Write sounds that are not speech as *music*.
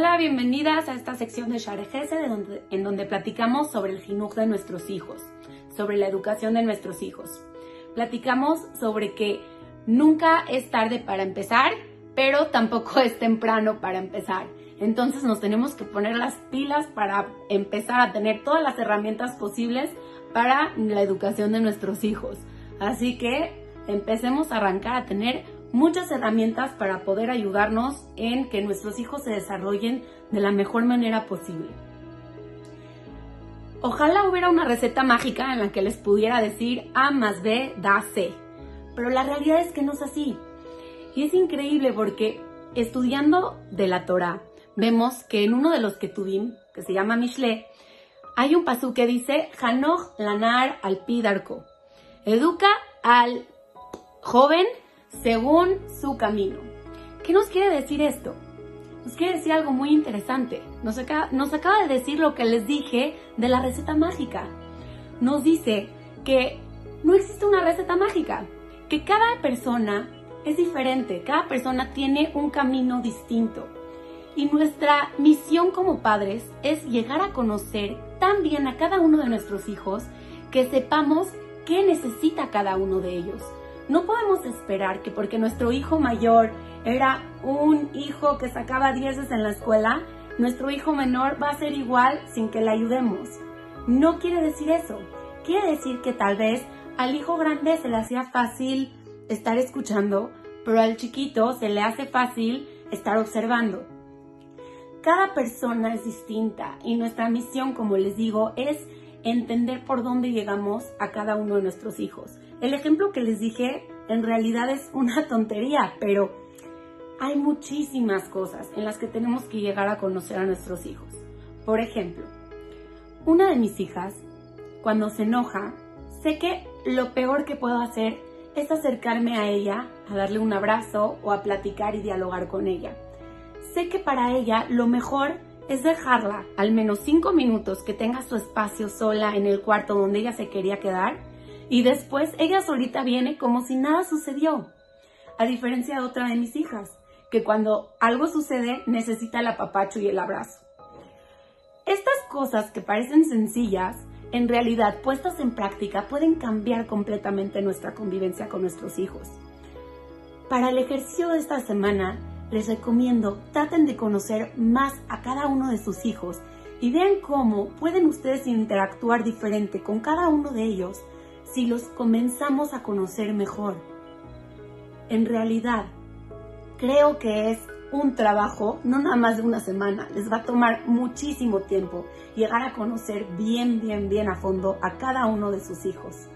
Hola, bienvenidas a esta sección de Sharejese en donde platicamos sobre el jinuj de nuestros hijos, sobre la educación de nuestros hijos. Platicamos sobre que nunca es tarde para empezar, pero tampoco es temprano para empezar. Entonces nos tenemos que poner las pilas para empezar a tener todas las herramientas posibles para la educación de nuestros hijos. Así que empecemos a arrancar a tener muchas herramientas para poder ayudarnos en que nuestros hijos se desarrollen de la mejor manera posible. Ojalá hubiera una receta mágica en la que les pudiera decir A más B da C, pero la realidad es que no es así. Y es increíble porque estudiando de la Torah, vemos que en uno de los que tuvimos, que se llama Mishle, hay un pasú que dice Hanoch lanar al pidarco. Educa al joven según su camino. ¿Qué nos quiere decir esto? Nos quiere decir algo muy interesante. Nos acaba, de decir lo que les dije de la receta mágica. Nos dice que no existe una receta mágica, que cada persona es diferente, cada persona tiene un camino distinto. Y nuestra misión como padres es llegar a conocer tan bien a cada uno de nuestros hijos que sepamos qué necesita cada uno de ellos no podemos esperar que porque nuestro hijo mayor era un hijo que sacaba dieces en la escuela, nuestro hijo menor va a ser igual sin que le ayudemos. No quiere decir eso. Quiere decir que tal vez al hijo grande se le hacía fácil estar escuchando, pero al chiquito se le hace fácil estar observando. Cada persona es distinta y nuestra misión, como les digo, es entender por dónde llegamos a cada uno de nuestros hijos. El ejemplo que les dije en realidad es una *laughs* tontería, pero hay muchísimas cosas en las que tenemos que llegar a conocer a nuestros hijos. Por ejemplo, una de mis hijas, cuando se enoja, sé que lo peor que puedo hacer es acercarme a ella, a darle un abrazo o a platicar y dialogar con ella. Sé que para ella lo mejor es dejarla al menos cinco minutos que tenga su espacio sola en el cuarto donde ella se quería quedar y después ella solita viene como si nada sucedió. A diferencia de otra de mis hijas, que cuando algo sucede necesita el apapacho y el abrazo. Estas cosas que parecen sencillas, en realidad puestas en práctica pueden cambiar completamente nuestra convivencia con nuestros hijos. Para el ejercicio de esta semana, les recomiendo traten de conocer más a cada uno de sus hijos y vean cómo pueden ustedes interactuar diferente con cada uno de ellos si los comenzamos a conocer mejor. En realidad, creo que es un trabajo, no nada más de una semana, les va a tomar muchísimo tiempo llegar a conocer bien, bien, bien a fondo a cada uno de sus hijos.